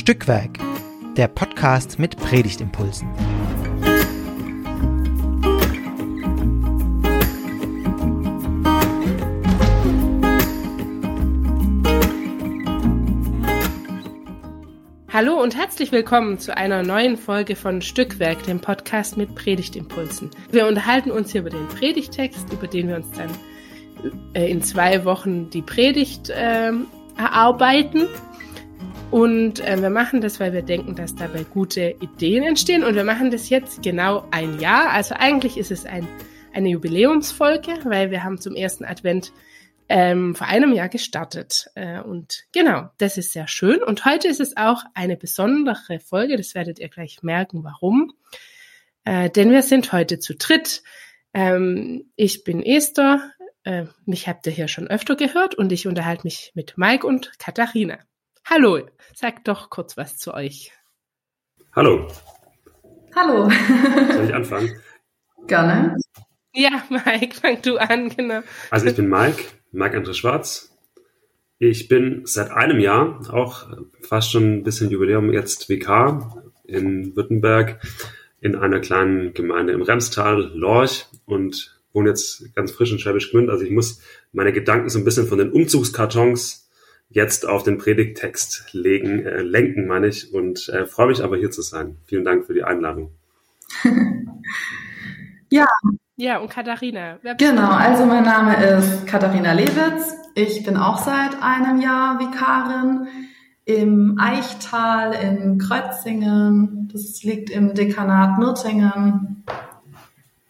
Stückwerk, der Podcast mit Predigtimpulsen. Hallo und herzlich willkommen zu einer neuen Folge von Stückwerk, dem Podcast mit Predigtimpulsen. Wir unterhalten uns hier über den Predigtext, über den wir uns dann äh, in zwei Wochen die Predigt äh, erarbeiten. Und äh, wir machen das, weil wir denken, dass dabei gute Ideen entstehen. Und wir machen das jetzt genau ein Jahr. Also eigentlich ist es ein, eine Jubiläumsfolge, weil wir haben zum ersten Advent ähm, vor einem Jahr gestartet. Äh, und genau, das ist sehr schön. Und heute ist es auch eine besondere Folge. Das werdet ihr gleich merken, warum. Äh, denn wir sind heute zu dritt. Ähm, ich bin Esther. Äh, mich habt ihr hier schon öfter gehört und ich unterhalte mich mit Mike und Katharina. Hallo, sagt doch kurz was zu euch. Hallo. Hallo. Soll ich anfangen? Gerne. Ja, Mike, fang du an, genau. Also ich bin Mike, Mike André Schwarz. Ich bin seit einem Jahr, auch fast schon ein bisschen Jubiläum, jetzt Vikar in Württemberg in einer kleinen Gemeinde im Remstal, Lorch und wohne jetzt ganz frisch in Schwäbisch Gmünd. Also ich muss meine Gedanken so ein bisschen von den Umzugskartons jetzt auf den Predigttext legen, äh, lenken, meine ich, und äh, freue mich aber hier zu sein. Vielen Dank für die Einladung. ja. Ja, und Katharina. Genau, also mein Name ist Katharina Lewitz. Ich bin auch seit einem Jahr Vikarin im Eichtal in Kreutzingen. Das liegt im Dekanat Nürtingen.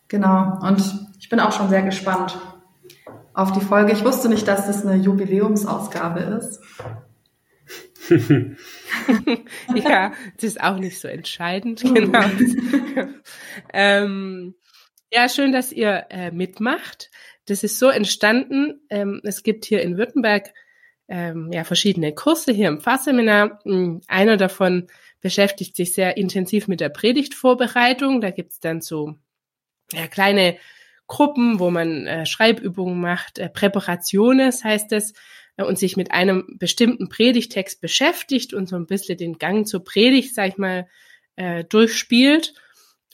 Genau, und ich bin auch schon sehr gespannt, auf die Folge. Ich wusste nicht, dass das eine Jubiläumsausgabe ist. ja, das ist auch nicht so entscheidend, genau. ähm, ja, schön, dass ihr äh, mitmacht. Das ist so entstanden. Ähm, es gibt hier in Württemberg ähm, ja verschiedene Kurse hier im Pfarrseminar. Hm, einer davon beschäftigt sich sehr intensiv mit der Predigtvorbereitung. Da gibt's dann so ja, kleine Gruppen, wo man äh, Schreibübungen macht, äh, Präparationes heißt es, äh, und sich mit einem bestimmten Predigtext beschäftigt und so ein bisschen den Gang zur Predigt, sag ich mal, äh, durchspielt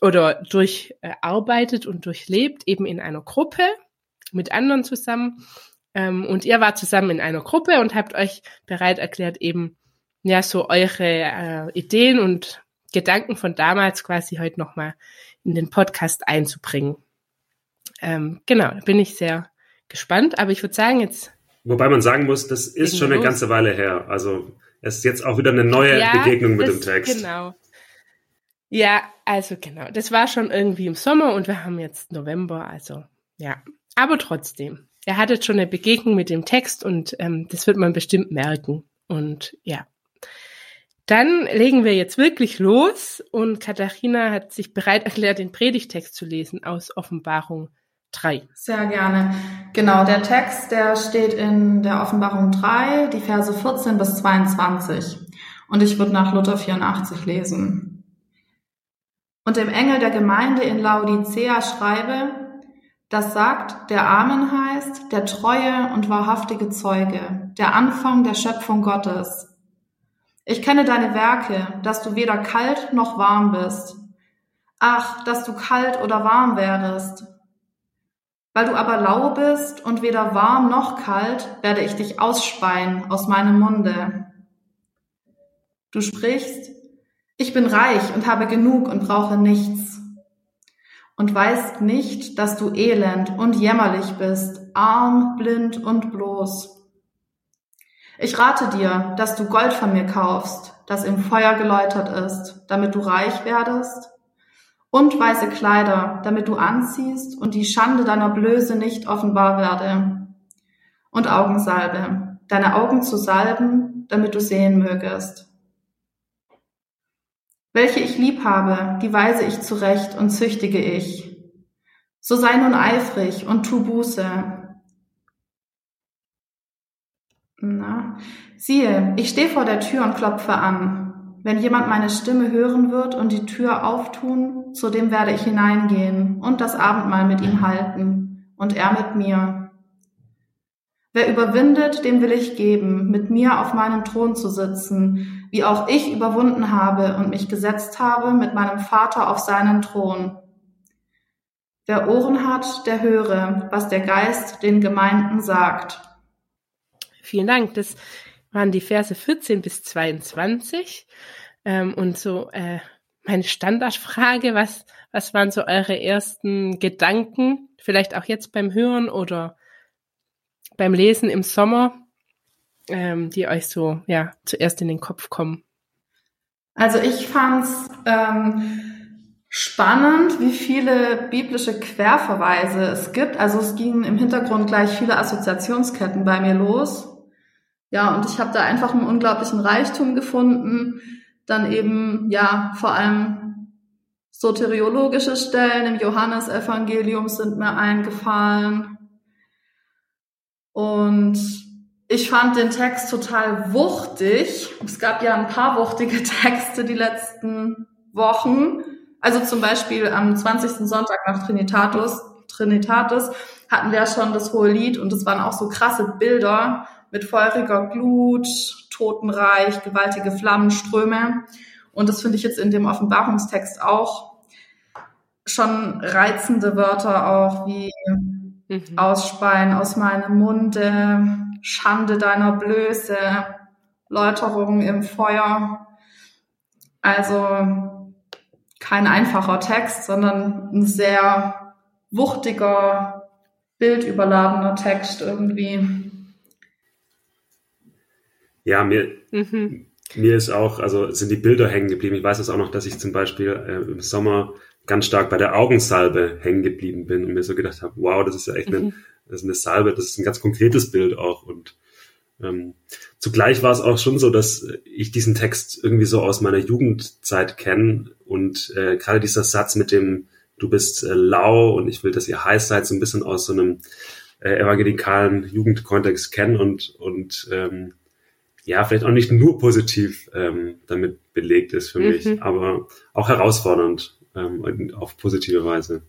oder durcharbeitet und durchlebt, eben in einer Gruppe mit anderen zusammen. Ähm, und ihr wart zusammen in einer Gruppe und habt euch bereit erklärt, eben ja so eure äh, Ideen und Gedanken von damals quasi heute nochmal in den Podcast einzubringen. Ähm, genau, da bin ich sehr gespannt, aber ich würde sagen, jetzt. Wobei man sagen muss, das ist schon eine los. ganze Weile her. Also es ist jetzt auch wieder eine neue ja, Begegnung mit dem Text. Genau. Ja, also genau. Das war schon irgendwie im Sommer und wir haben jetzt November, also ja. Aber trotzdem, er hat jetzt schon eine Begegnung mit dem Text und ähm, das wird man bestimmt merken. Und ja. Dann legen wir jetzt wirklich los und Katharina hat sich bereit erklärt, den Predigtext zu lesen aus Offenbarung 3. Sehr gerne. Genau, der Text, der steht in der Offenbarung 3, die Verse 14 bis 22. Und ich würde nach Luther 84 lesen. Und dem Engel der Gemeinde in Laodicea schreibe, das sagt, der Amen heißt, der treue und wahrhaftige Zeuge, der Anfang der Schöpfung Gottes. Ich kenne deine Werke, dass du weder kalt noch warm bist. Ach, dass du kalt oder warm wärest. Weil du aber lau bist und weder warm noch kalt, werde ich dich ausspeien aus meinem Munde. Du sprichst, ich bin reich und habe genug und brauche nichts. Und weißt nicht, dass du elend und jämmerlich bist, arm, blind und bloß. Ich rate dir, dass du Gold von mir kaufst, das im Feuer geläutert ist, damit du reich werdest und weiße Kleider, damit du anziehst und die Schande deiner Blöße nicht offenbar werde. Und Augensalbe, deine Augen zu salben, damit du sehen mögest. Welche ich lieb habe, die weise ich zurecht und züchtige ich. So sei nun eifrig und tu Buße. Na, siehe, ich stehe vor der Tür und klopfe an. Wenn jemand meine Stimme hören wird und die Tür auftun, zu dem werde ich hineingehen und das Abendmahl mit ihm halten und er mit mir. Wer überwindet, dem will ich geben, mit mir auf meinem Thron zu sitzen, wie auch ich überwunden habe und mich gesetzt habe mit meinem Vater auf seinen Thron. Wer Ohren hat, der höre, was der Geist den Gemeinden sagt. Vielen Dank. Das waren die Verse 14 bis 22. Ähm, und so äh, meine Standardfrage, was, was waren so eure ersten Gedanken, vielleicht auch jetzt beim Hören oder beim Lesen im Sommer, ähm, die euch so ja zuerst in den Kopf kommen? Also ich fand's ähm, spannend, wie viele biblische Querverweise es gibt. Also es gingen im Hintergrund gleich viele Assoziationsketten bei mir los. Ja, und ich habe da einfach einen unglaublichen Reichtum gefunden. Dann eben, ja, vor allem soteriologische Stellen im Johannesevangelium sind mir eingefallen. Und ich fand den Text total wuchtig. Es gab ja ein paar wuchtige Texte die letzten Wochen. Also zum Beispiel am 20. Sonntag nach Trinitatus, Trinitatis hatten wir schon das hohe Lied und es waren auch so krasse Bilder mit feuriger Glut, Totenreich, gewaltige Flammenströme. Und das finde ich jetzt in dem Offenbarungstext auch schon reizende Wörter auch wie mhm. Ausspeien aus meinem Munde, Schande deiner Blöße, Läuterung im Feuer. Also kein einfacher Text, sondern ein sehr wuchtiger, bildüberladener Text irgendwie. Ja, mir, mhm. mir ist auch, also sind die Bilder hängen geblieben. Ich weiß es auch noch, dass ich zum Beispiel äh, im Sommer ganz stark bei der Augensalbe hängen geblieben bin und mir so gedacht habe, wow, das ist ja echt eine, mhm. das ist eine Salbe, das ist ein ganz konkretes Bild auch. Und ähm, zugleich war es auch schon so, dass ich diesen Text irgendwie so aus meiner Jugendzeit kenne und äh, gerade dieser Satz mit dem Du bist äh, lau und ich will, dass ihr heiß seid, so ein bisschen aus so einem äh, evangelikalen Jugendkontext kennen und, und ähm, ja, vielleicht auch nicht nur positiv ähm, damit belegt ist für mhm. mich, aber auch herausfordernd ähm, auf positive Weise.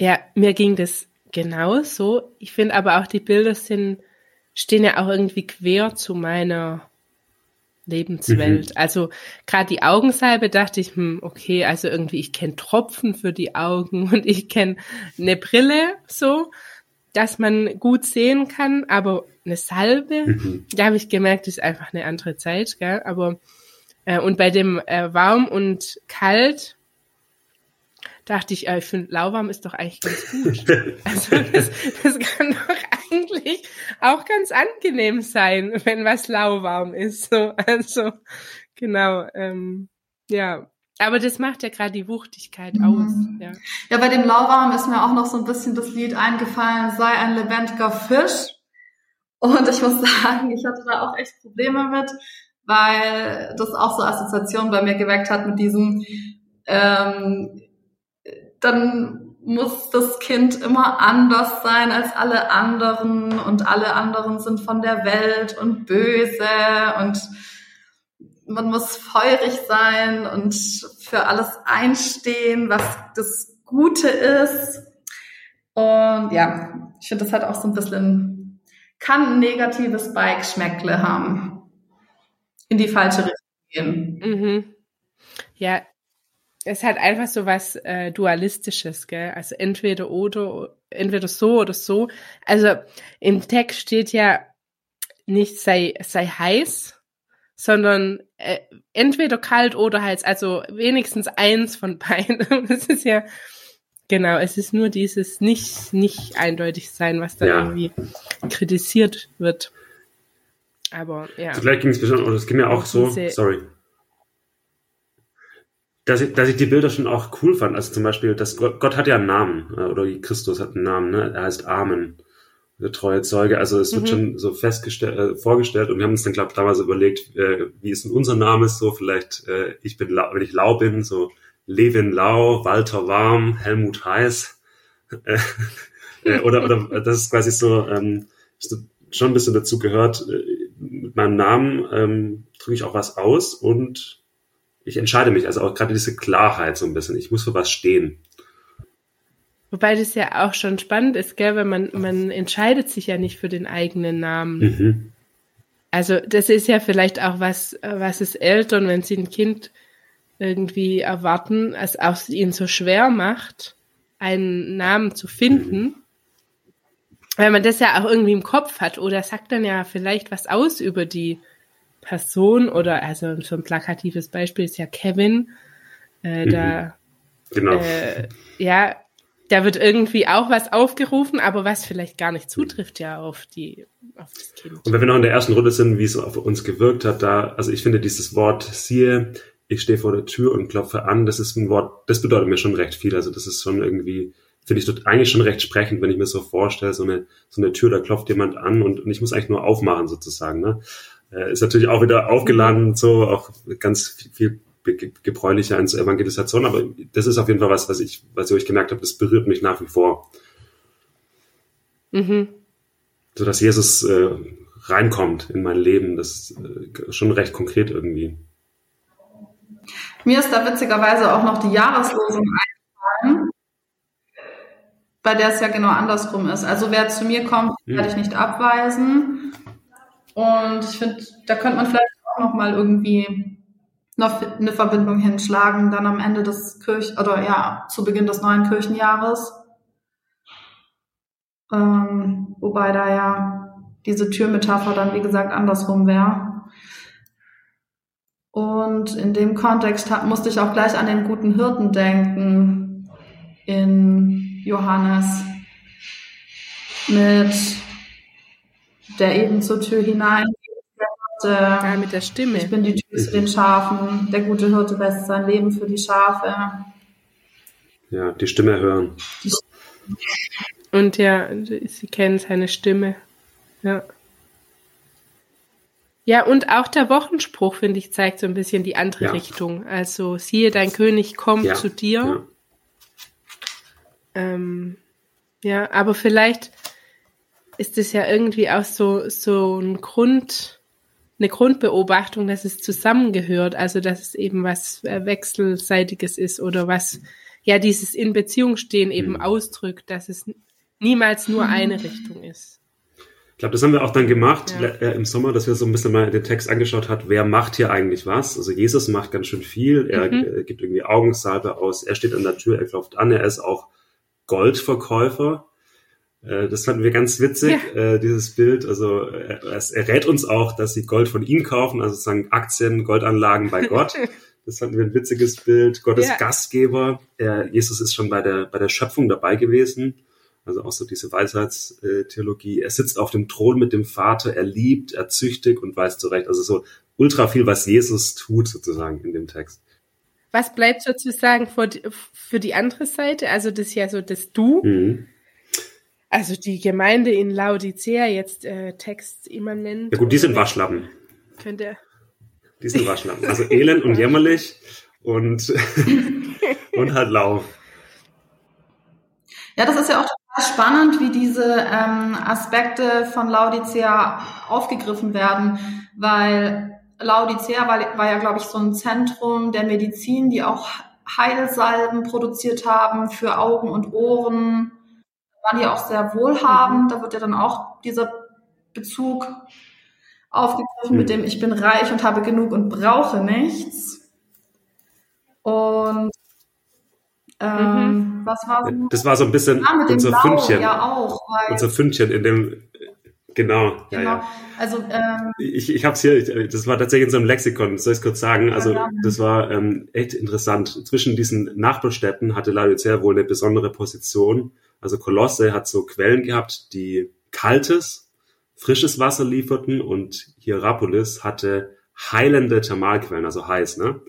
Ja, mir ging das genauso. Ich finde aber auch die Bilder sind, stehen ja auch irgendwie quer zu meiner Lebenswelt. Mhm. Also gerade die Augensalbe dachte ich, hm, okay, also irgendwie ich kenne Tropfen für die Augen und ich kenne eine Brille so dass man gut sehen kann, aber eine Salbe, mhm. da habe ich gemerkt, ist einfach eine andere Zeit, gell? Aber äh, und bei dem äh, warm und kalt dachte ich, äh, ich finde lauwarm ist doch eigentlich ganz gut. also das, das kann doch eigentlich auch ganz angenehm sein, wenn was lauwarm ist. So, also genau, ähm, ja, aber das macht ja gerade die Wuchtigkeit mhm. aus. Ja. ja, bei dem Lauwarm ist mir auch noch so ein bisschen das Lied eingefallen, sei ein lebendiger Fisch. Und ich muss sagen, ich hatte da auch echt Probleme mit, weil das auch so Assoziationen bei mir geweckt hat mit diesem, ähm, dann muss das Kind immer anders sein als alle anderen und alle anderen sind von der Welt und böse und man muss feurig sein und für alles einstehen, was das Gute ist. Und ja, ich finde, das hat auch so ein bisschen, kann ein negatives Bike-Schmeckle haben. In die falsche Richtung gehen. Mhm. Ja, es hat einfach so was äh, Dualistisches, gell? Also entweder oder, entweder so oder so. Also im Text steht ja nicht sei, sei heiß, sondern äh, entweder kalt oder heiß, also wenigstens eins von beiden. Das ist ja genau, es ist nur dieses nicht nicht eindeutig sein, was da ja. irgendwie kritisiert wird. Aber ja. Zugleich ging es bestimmt, oder es ging mir auch so, sorry. Dass ich, dass ich die Bilder schon auch cool fand. Also zum Beispiel, dass Gott, Gott hat ja einen Namen, äh, oder Christus hat einen Namen, ne? Er heißt Amen treue Zeuge. Also es wird mhm. schon so festgestellt, äh, vorgestellt und wir haben uns dann, glaube ich, damals überlegt, äh, wie ist denn unser Name so? Vielleicht, äh, ich bin, wenn ich Lau bin, so Levin Lau, Walter Warm, Helmut Heiß. Äh, äh, oder, oder das ist quasi so, ähm, schon ein bisschen dazu gehört, äh, mit meinem Namen ähm, drücke ich auch was aus und ich entscheide mich, also auch gerade diese Klarheit so ein bisschen, ich muss für was stehen. Wobei das ja auch schon spannend ist, gell, weil man, man entscheidet sich ja nicht für den eigenen Namen. Mhm. Also das ist ja vielleicht auch was, was es Eltern, wenn sie ein Kind irgendwie erwarten, es auch ihnen so schwer macht, einen Namen zu finden. Mhm. Weil man das ja auch irgendwie im Kopf hat oder sagt dann ja vielleicht was aus über die Person oder also so ein plakatives Beispiel ist ja Kevin. Äh, mhm. Da genau. Äh, ja, da wird irgendwie auch was aufgerufen, aber was vielleicht gar nicht zutrifft ja auf die auf das Kind. Und wenn wir noch in der ersten Runde sind, wie es auf uns gewirkt hat, da, also ich finde dieses Wort siehe, ich stehe vor der Tür und klopfe an, das ist ein Wort, das bedeutet mir schon recht viel. Also das ist schon irgendwie, finde ich dort eigentlich schon recht sprechend, wenn ich mir so vorstelle, so eine, so eine Tür, da klopft jemand an und, und ich muss eigentlich nur aufmachen sozusagen. Ne? Äh, ist natürlich auch wieder aufgeladen, so auch ganz viel, viel gebräulicher als Evangelisation, aber das ist auf jeden Fall was, was ich, was ich euch gemerkt habe, das berührt mich nach wie vor. Mhm. So dass Jesus äh, reinkommt in mein Leben, das ist äh, schon recht konkret irgendwie. Mir ist da witzigerweise auch noch die Jahreslosung eingefallen, bei der es ja genau andersrum ist. Also wer zu mir kommt, hm. werde ich nicht abweisen. Und ich finde, da könnte man vielleicht auch noch mal irgendwie noch eine Verbindung hinschlagen, dann am Ende des Kirch oder ja, zu Beginn des neuen Kirchenjahres. Ähm, wobei da ja diese Türmetapher dann, wie gesagt, andersrum wäre. Und in dem Kontext musste ich auch gleich an den guten Hirten denken in Johannes mit der eben zur Tür hinein ja, mit der Stimme. Ich bin die Tür zu den Schafen. Der gute Hirte lässt sein Leben für die Schafe. Ja, die Stimme hören. Die Und ja, sie kennen seine Stimme. Ja. Ja, und auch der Wochenspruch, finde ich, zeigt so ein bisschen die andere ja. Richtung. Also, siehe, dein König kommt ja. zu dir. Ja. Ähm, ja, aber vielleicht ist es ja irgendwie auch so, so ein Grund, eine Grundbeobachtung, dass es zusammengehört, also dass es eben was äh, Wechselseitiges ist oder was ja dieses in Beziehung stehen eben mhm. ausdrückt, dass es niemals nur eine Richtung ist glaube, das haben wir auch dann gemacht ja. äh, im Sommer, dass wir so ein bisschen mal den Text angeschaut hat, wer macht hier eigentlich was? Also Jesus macht ganz schön viel. Er mhm. äh, gibt irgendwie Augensalbe aus. Er steht an der Tür, er klopft an. Er ist auch Goldverkäufer. Äh, das fanden wir ganz witzig, ja. äh, dieses Bild. Also er, er rät uns auch, dass sie Gold von ihm kaufen, also sozusagen Aktien, Goldanlagen bei Gott. Das fanden wir ein witziges Bild. Gottes ja. Gastgeber. Er, Jesus ist schon bei der, bei der Schöpfung dabei gewesen. Also auch so diese Weisheitstheologie. Er sitzt auf dem Thron mit dem Vater, er liebt, er züchtigt und weiß zurecht. Also so ultra viel, was Jesus tut sozusagen in dem Text. Was bleibt sozusagen für die, für die andere Seite? Also das ist ja so das Du. Mhm. Also die Gemeinde in Laodicea, jetzt äh, Text immanent. Ja gut, die sind Waschlappen. Könnte. Die sind Waschlappen. Also elend und jämmerlich und, und halt lau. Ja, das ist ja auch spannend, wie diese ähm, Aspekte von Laodicea aufgegriffen werden, weil Laodicea war, war ja, glaube ich, so ein Zentrum der Medizin, die auch Heilsalben produziert haben für Augen und Ohren. Waren die auch sehr wohlhabend. Da wird ja dann auch dieser Bezug aufgegriffen mit dem Ich bin reich und habe genug und brauche nichts. Und ähm, mhm. Was war so? Das war so ein bisschen ah, unser Blau, Fündchen. Ja, auch. Unser Fündchen in dem, genau. genau. Ja, ja. Also, ähm, ich, ich habe es hier, das war tatsächlich in so einem Lexikon, soll ich es kurz sagen? Also, ja, das war ähm, echt interessant. Zwischen diesen Nachbarstädten hatte Laodicea wohl eine besondere Position. Also Kolosse hat so Quellen gehabt, die kaltes, frisches Wasser lieferten und Hierapolis hatte heilende Thermalquellen, also heiß, ne?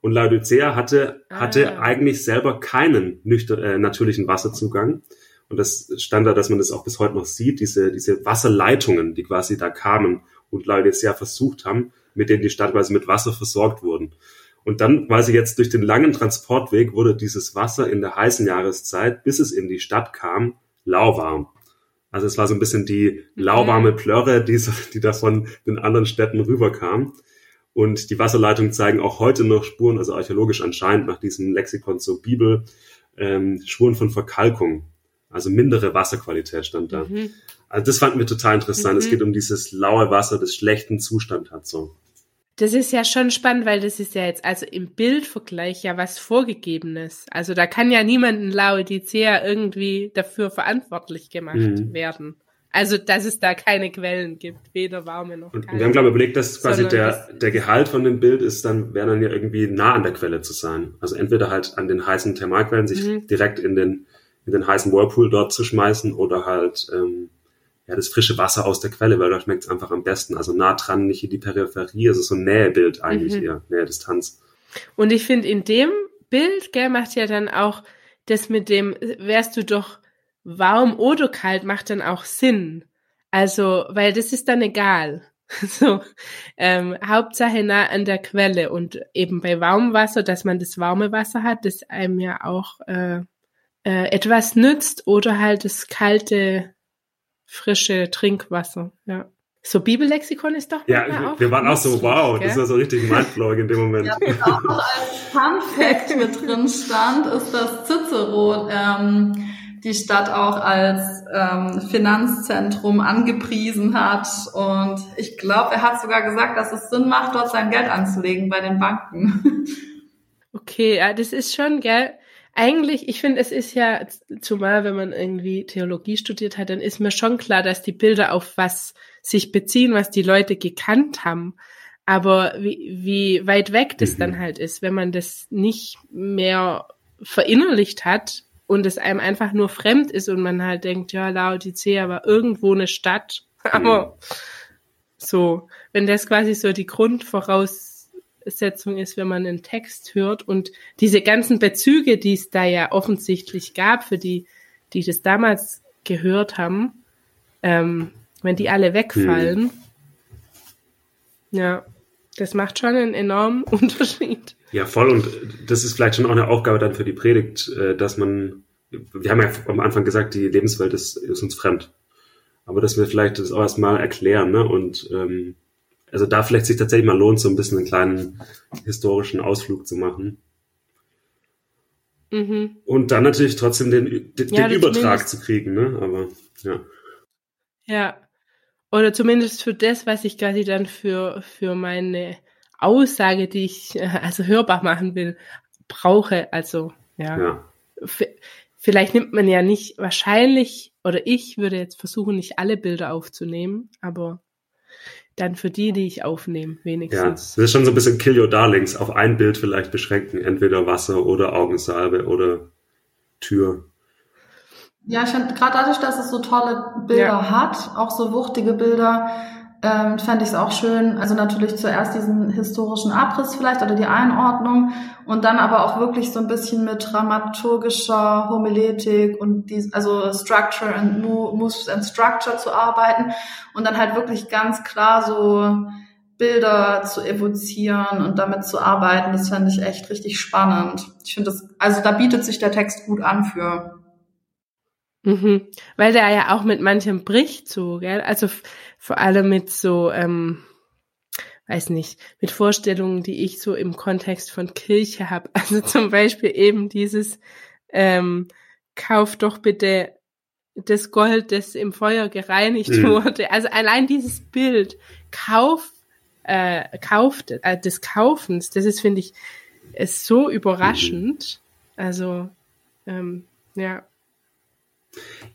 Und Laodicea hatte, hatte ah. eigentlich selber keinen nüchter, äh, natürlichen Wasserzugang. Und das stand da, dass man das auch bis heute noch sieht, diese, diese Wasserleitungen, die quasi da kamen und Laodicea versucht haben, mit denen die Stadt quasi mit Wasser versorgt wurden. Und dann quasi jetzt durch den langen Transportweg wurde dieses Wasser in der heißen Jahreszeit, bis es in die Stadt kam, lauwarm. Also es war so ein bisschen die lauwarme Plörre, die, die da von den anderen Städten rüberkam. Und die Wasserleitungen zeigen auch heute noch Spuren, also archäologisch anscheinend nach diesem Lexikon zur Bibel, ähm, Spuren von Verkalkung, also mindere Wasserqualität stand da. Mhm. Also das fanden wir total interessant. Mhm. Es geht um dieses laue Wasser, das schlechten Zustand hat so. Das ist ja schon spannend, weil das ist ja jetzt also im Bildvergleich ja was Vorgegebenes. Also da kann ja niemand in Laodicea irgendwie dafür verantwortlich gemacht mhm. werden. Also, dass es da keine Quellen gibt, weder warme noch kalte. Und wir haben, glaube ich, überlegt, dass quasi der, der Gehalt von dem Bild ist, dann wäre dann ja irgendwie nah an der Quelle zu sein. Also entweder halt an den heißen Thermalquellen sich mhm. direkt in den, in den heißen Whirlpool dort zu schmeißen oder halt ähm, ja, das frische Wasser aus der Quelle, weil da schmeckt es einfach am besten. Also nah dran, nicht in die Peripherie, also so ein Nähebild eigentlich mhm. eher, Nähe-Distanz. Und ich finde, in dem Bild, gell, macht ja dann auch das mit dem, wärst du doch warm oder kalt, macht dann auch Sinn. Also, weil das ist dann egal. So, ähm, Hauptsache nah an der Quelle und eben bei warmem Wasser, dass man das warme Wasser hat, das einem ja auch äh, äh, etwas nützt oder halt das kalte frische Trinkwasser, ja. So Bibellexikon ist doch Ja, wir, wir waren auch so, wow, gell? das war so richtig mindblowing in dem Moment. Ja, was auch noch als Fun Fact mit drin stand, ist, dass Cicero ähm, die Stadt auch als ähm, Finanzzentrum angepriesen hat. Und ich glaube, er hat sogar gesagt, dass es Sinn macht, dort sein Geld anzulegen bei den Banken. Okay, ja, das ist schon, gell, eigentlich, ich finde, es ist ja, zumal wenn man irgendwie Theologie studiert hat, dann ist mir schon klar, dass die Bilder auf was sich beziehen, was die Leute gekannt haben. Aber wie, wie weit weg das mhm. dann halt ist, wenn man das nicht mehr verinnerlicht hat und es einem einfach nur fremd ist und man halt denkt, ja, Laodicea war irgendwo eine Stadt. Aber mhm. so, wenn das quasi so die Grundvoraus Setzung ist, wenn man einen Text hört und diese ganzen Bezüge, die es da ja offensichtlich gab, für die, die das damals gehört haben, ähm, wenn die alle wegfallen, hm. ja, das macht schon einen enormen Unterschied. Ja, voll. Und das ist vielleicht schon auch eine Aufgabe dann für die Predigt, äh, dass man, wir haben ja am Anfang gesagt, die Lebenswelt ist, ist uns fremd. Aber dass wir vielleicht das auch erstmal erklären, ne? Und ähm, also da vielleicht sich tatsächlich mal lohnt, so ein bisschen einen kleinen historischen Ausflug zu machen. Mhm. Und dann natürlich trotzdem den, den, ja, den Übertrag zu kriegen, ne? Aber ja. Ja. Oder zumindest für das, was ich quasi dann für, für meine Aussage, die ich also hörbar machen will, brauche. Also, ja. ja. Vielleicht nimmt man ja nicht, wahrscheinlich, oder ich würde jetzt versuchen, nicht alle Bilder aufzunehmen, aber dann für die, die ich aufnehme, wenigstens. Ja, das ist schon so ein bisschen Kill Your Darlings, auf ein Bild vielleicht beschränken, entweder Wasser oder Augensalbe oder Tür. Ja, ich finde gerade dadurch, dass es so tolle Bilder ja. hat, auch so wuchtige Bilder, ähm, fände ich es auch schön. Also natürlich zuerst diesen historischen Abriss vielleicht oder die Einordnung und dann aber auch wirklich so ein bisschen mit dramaturgischer Homiletik und die, also Structure and Moves and Structure zu arbeiten und dann halt wirklich ganz klar so Bilder zu evozieren und damit zu arbeiten. Das fände ich echt richtig spannend. Ich finde das, also da bietet sich der Text gut an für. Mhm. Weil der ja auch mit manchem bricht so, gell? Also vor allem mit so, ähm, weiß nicht, mit Vorstellungen, die ich so im Kontext von Kirche habe. Also zum Beispiel eben dieses, ähm, kauf doch bitte das Gold, das im Feuer gereinigt mhm. wurde. Also allein dieses Bild, kauf, äh, kauft, äh, des Kaufens, das ist, finde ich, ist so überraschend. Mhm. Also, ähm, ja.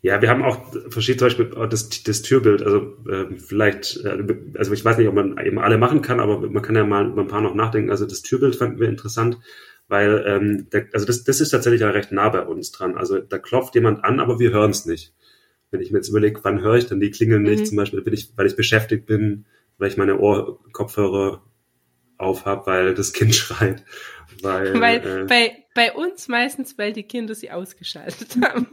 Ja, wir haben auch verschiedene, zum Beispiel das, das Türbild, also äh, vielleicht, äh, also ich weiß nicht, ob man eben alle machen kann, aber man kann ja mal über ein paar noch nachdenken. Also das Türbild fanden wir interessant, weil, ähm, der, also das, das ist tatsächlich ja recht nah bei uns dran. Also da klopft jemand an, aber wir hören es nicht. Wenn ich mir jetzt überlege, wann höre ich denn die klingeln nicht, mhm. zum Beispiel bin ich, weil ich beschäftigt bin, weil ich meine Ohrkopfhörer auf habe, weil das Kind schreit. Weil, weil äh, bei, bei uns meistens, weil die Kinder sie ausgeschaltet haben.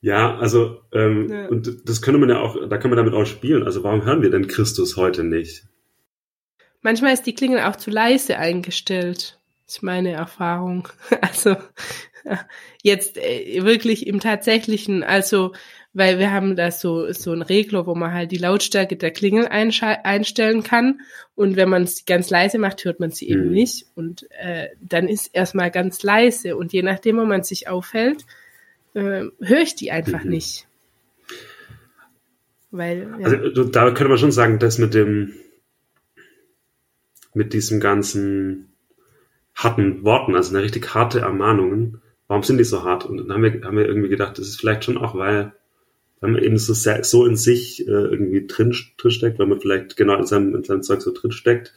ja, also ähm, ja. und das könnte man ja auch, da kann man damit auch spielen. Also warum hören wir denn Christus heute nicht? Manchmal ist die Klingel auch zu leise eingestellt. ist meine Erfahrung. Also jetzt äh, wirklich im tatsächlichen, also weil wir haben da so, so einen Regler, wo man halt die Lautstärke der Klingel einstellen kann. Und wenn man sie ganz leise macht, hört man sie mhm. eben nicht. Und äh, dann ist erstmal ganz leise. Und je nachdem, wo man sich aufhält, äh, höre ich die einfach mhm. nicht. Weil, ja. Also da könnte man schon sagen, dass mit dem, mit diesem ganzen harten Worten, also eine richtig harte Ermahnungen, warum sind die so hart? Und dann haben wir, haben wir irgendwie gedacht, das ist vielleicht schon auch, weil, weil man eben so, sehr, so in sich äh, irgendwie drin, drin steckt, weil man vielleicht genau in seinem, in seinem Zeug so drin steckt,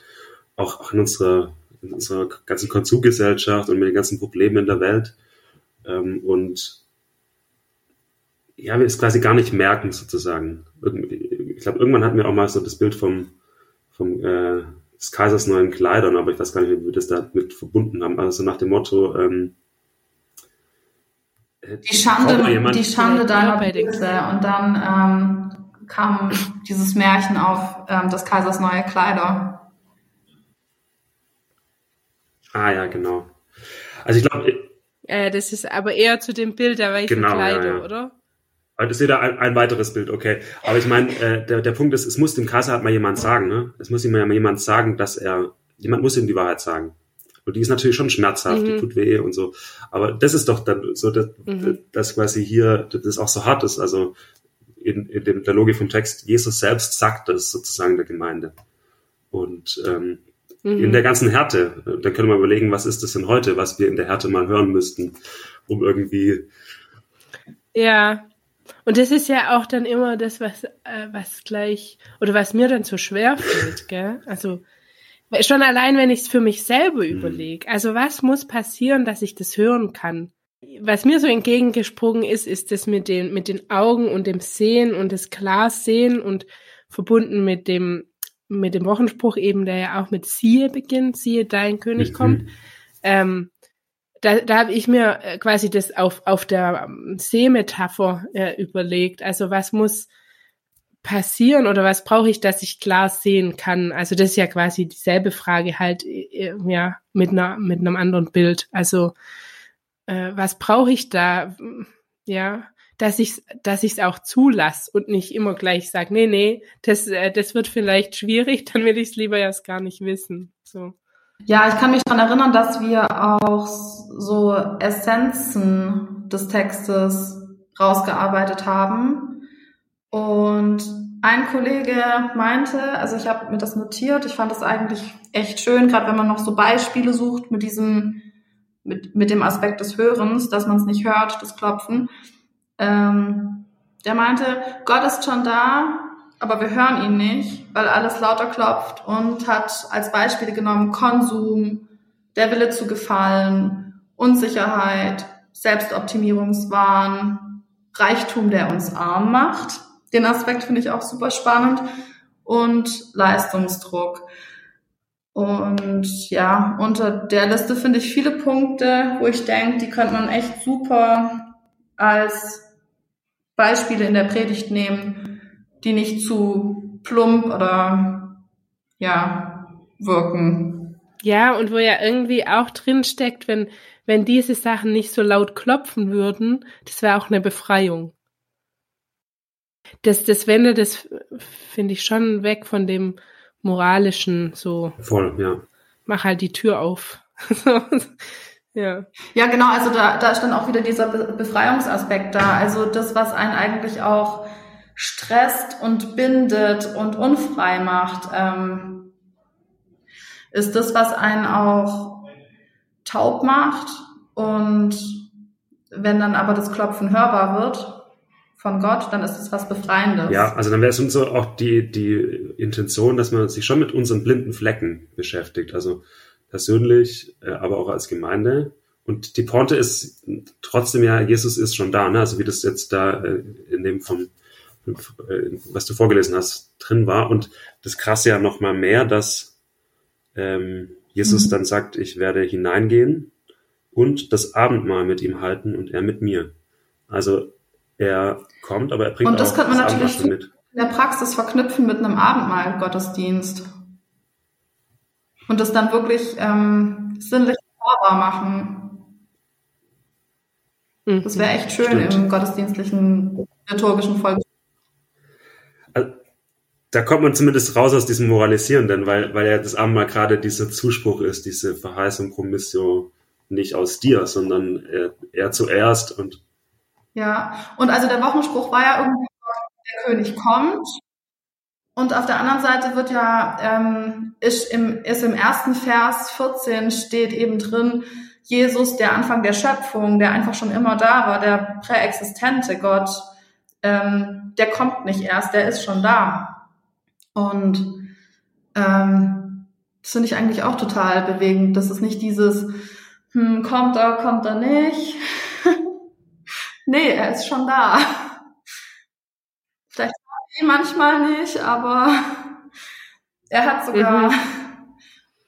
auch, auch in unserer, in unserer ganzen Konsumgesellschaft und mit den ganzen Problemen in der Welt. Ähm, und ja, wir es quasi gar nicht merken, sozusagen. Ich glaube, irgendwann hatten wir auch mal so das Bild vom, vom äh, des Kaisers neuen Kleidern, aber ich weiß gar nicht, wie wir das da mit verbunden haben. Also nach dem Motto, ähm, die Schande, die Schande deiner Bitte. Und dann ähm, kam dieses Märchen auf ähm, des Kaisers neue Kleider. Ah ja, genau. Also ich glaube. Äh, das ist aber eher zu dem Bild der weißen genau, Kleider, ja, ja. oder? Das ist wieder ein, ein, weiteres Bild, okay. Aber ich meine, äh, der, der Punkt ist, es muss dem Kaiser halt mal jemand sagen, ne? Es muss ihm ja mal jemand sagen, dass er, jemand muss ihm die Wahrheit sagen. Und die ist natürlich schon schmerzhaft, mhm. die tut weh und so. Aber das ist doch dann so, dass, mhm. dass quasi hier, das auch so hart ist. Also in, in dem, der Logik vom Text, Jesus selbst sagt das sozusagen der Gemeinde. Und ähm, mhm. in der ganzen Härte, dann können wir überlegen, was ist das denn heute, was wir in der Härte mal hören müssten, um irgendwie ja, und das ist ja auch dann immer das, was, äh, was gleich, oder was mir dann so schwer fällt, gell? Also, schon allein, wenn ich es für mich selber mhm. überlege. Also, was muss passieren, dass ich das hören kann? Was mir so entgegengesprungen ist, ist das mit den, mit den Augen und dem Sehen und das Klarsehen und verbunden mit dem, mit dem Wochenspruch eben, der ja auch mit siehe beginnt, siehe dein König mhm. kommt. Ähm, da, da habe ich mir äh, quasi das auf, auf der ähm, Seemetapher äh, überlegt. Also was muss passieren oder was brauche ich, dass ich klar sehen kann? Also das ist ja quasi dieselbe Frage halt äh, ja mit einer mit einem anderen Bild. Also äh, was brauche ich da? Ja, dass ich dass ich es auch zulasse und nicht immer gleich sage, nee, nee, das äh, das wird vielleicht schwierig, dann will ich es lieber erst gar nicht wissen. So. Ja, ich kann mich daran erinnern, dass wir auch so Essenzen des Textes rausgearbeitet haben. Und ein Kollege meinte, also ich habe mir das notiert, ich fand das eigentlich echt schön, gerade wenn man noch so Beispiele sucht mit diesem, mit, mit dem Aspekt des Hörens, dass man es nicht hört, das Klopfen. Ähm, der meinte, Gott ist schon da, aber wir hören ihn nicht, weil alles lauter klopft und hat als Beispiele genommen Konsum, der Wille zu gefallen, Unsicherheit, Selbstoptimierungswahn, Reichtum, der uns arm macht. Den Aspekt finde ich auch super spannend und Leistungsdruck. Und ja, unter der Liste finde ich viele Punkte, wo ich denke, die könnte man echt super als Beispiele in der Predigt nehmen, die nicht zu plump oder ja wirken. Ja, und wo ja irgendwie auch drin steckt, wenn wenn diese Sachen nicht so laut klopfen würden, das wäre auch eine Befreiung. Das das wende das finde ich schon weg von dem moralischen so. Voll, ja. Mach halt die Tür auf. Ja. Ja, genau, also da, da stand auch wieder dieser Befreiungsaspekt da. Also das, was einen eigentlich auch stresst und bindet und unfrei macht, ähm, ist das, was einen auch taub macht. Und wenn dann aber das Klopfen hörbar wird von Gott, dann ist es was Befreiendes. Ja, also dann wäre es uns so auch die, die Intention, dass man sich schon mit unseren blinden Flecken beschäftigt. Also persönlich, äh, aber auch als Gemeinde. Und die Pointe ist trotzdem ja, Jesus ist schon da, ne? Also wie das jetzt da äh, in dem vom was du vorgelesen hast, drin war. Und das krasse ja noch mal mehr, dass ähm, Jesus mhm. dann sagt, ich werde hineingehen und das Abendmahl mit ihm halten und er mit mir. Also er kommt, aber er bringt und das auch könnte man das natürlich mit. in der Praxis verknüpfen mit einem Abendmahl Gottesdienst und das dann wirklich ähm, sinnlich hörbar machen. Mhm. Das wäre echt schön Stimmt. im gottesdienstlichen liturgischen Folge. Also, da kommt man zumindest raus aus diesem Moralisierenden, weil, weil ja das Abendmahl gerade dieser Zuspruch ist, diese Verheißung Promissio nicht aus dir, sondern er, er zuerst und ja, und also der Wochenspruch war ja irgendwie, der König kommt. Und auf der anderen Seite wird ja, ähm, ist, im, ist im ersten Vers 14 steht eben drin, Jesus, der Anfang der Schöpfung, der einfach schon immer da war, der präexistente Gott, ähm, der kommt nicht erst, der ist schon da. Und ähm, das finde ich eigentlich auch total bewegend. Das ist nicht dieses, hm, kommt er, kommt er nicht. Nee, er ist schon da. Vielleicht ihn manchmal nicht, aber er hat sogar mhm.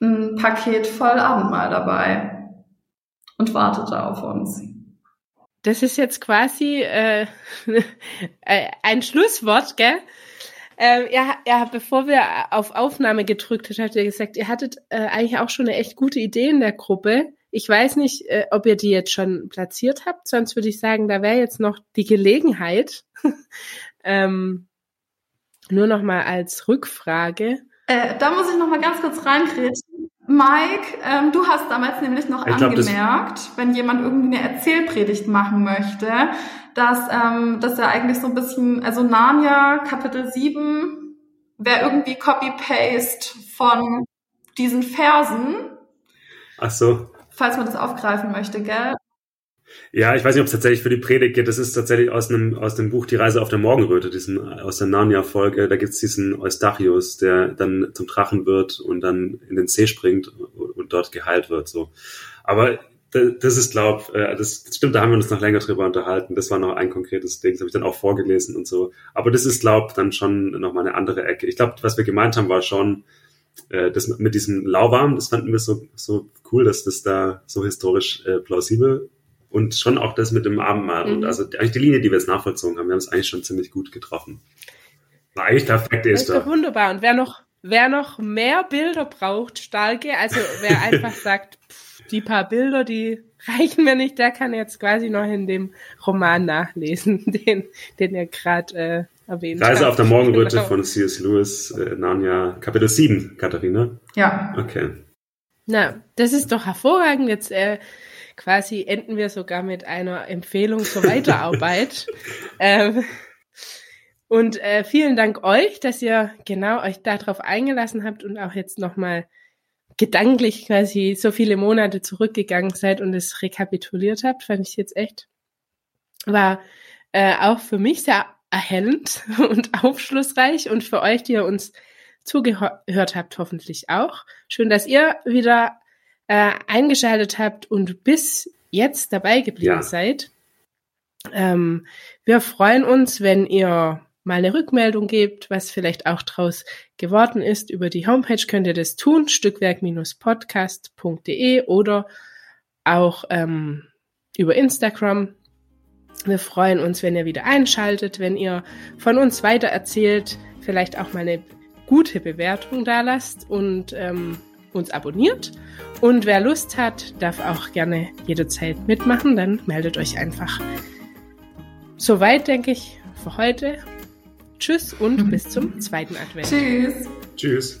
ein Paket voll Abendmahl dabei und wartet da auf uns. Das ist jetzt quasi äh, äh ein Schlusswort, gell? Ähm, ja, ja, bevor wir auf Aufnahme gedrückt hat, habt ihr gesagt, ihr hattet äh, eigentlich auch schon eine echt gute Idee in der Gruppe. Ich weiß nicht, äh, ob ihr die jetzt schon platziert habt, sonst würde ich sagen, da wäre jetzt noch die Gelegenheit. ähm, nur noch mal als Rückfrage. Äh, da muss ich noch mal ganz kurz reinkrätschen. Mike, ähm, du hast damals nämlich noch ich angemerkt, glaub, wenn jemand irgendwie eine Erzählpredigt machen möchte, dass, ähm, dass er eigentlich so ein bisschen, also Narnia Kapitel 7 wäre irgendwie Copy-Paste von diesen Versen. Ach so falls man das aufgreifen möchte, gell? Ja, ich weiß nicht, ob es tatsächlich für die Predigt geht. Das ist tatsächlich aus einem aus dem Buch Die Reise auf der Morgenröte, diesen aus der Narnia-Folge. Da gibt's diesen Eustachius, der dann zum Drachen wird und dann in den See springt und dort geheilt wird. So, aber das ist, glaub, äh, das stimmt. Da haben wir uns noch länger drüber unterhalten. Das war noch ein konkretes Ding. Das habe ich dann auch vorgelesen und so. Aber das ist, glaub, dann schon noch mal eine andere Ecke. Ich glaube, was wir gemeint haben, war schon äh, das mit diesem Lauwarm, das fanden wir so, so cool, dass das da so historisch äh, plausibel und schon auch das mit dem Abendmahl mhm. und also eigentlich die Linie, die wir jetzt nachvollzogen haben, wir haben es eigentlich schon ziemlich gut getroffen. War eigentlich perfekt ist doch wunderbar. Und wer noch, wer noch mehr Bilder braucht, Starke, also wer einfach sagt, pff, die paar Bilder, die reichen mir nicht, der kann jetzt quasi noch in dem Roman nachlesen, den, den ihr gerade äh, erwähnt Reise auf der Morgenröte genau. von C.S. Lewis, äh, Narnia, Kapitel 7, Katharina. Ja. Okay. Na, das ist doch hervorragend. Jetzt äh, quasi enden wir sogar mit einer Empfehlung zur Weiterarbeit. ähm, und äh, vielen Dank euch, dass ihr genau euch darauf eingelassen habt und auch jetzt nochmal gedanklich quasi so viele Monate zurückgegangen seid und es rekapituliert habt. Fand ich jetzt echt. War äh, auch für mich sehr erhellend und aufschlussreich und für euch, die ihr uns zugehört habt, hoffentlich auch. Schön, dass ihr wieder äh, eingeschaltet habt und bis jetzt dabei geblieben ja. seid. Ähm, wir freuen uns, wenn ihr mal eine Rückmeldung gebt, was vielleicht auch draus geworden ist. Über die Homepage könnt ihr das tun, stückwerk-podcast.de oder auch ähm, über Instagram wir freuen uns, wenn ihr wieder einschaltet, wenn ihr von uns weiter erzählt, vielleicht auch mal eine gute Bewertung da lasst und ähm, uns abonniert. Und wer Lust hat, darf auch gerne jederzeit mitmachen, dann meldet euch einfach. Soweit, denke ich, für heute. Tschüss und bis zum zweiten Advent. Tschüss. Tschüss.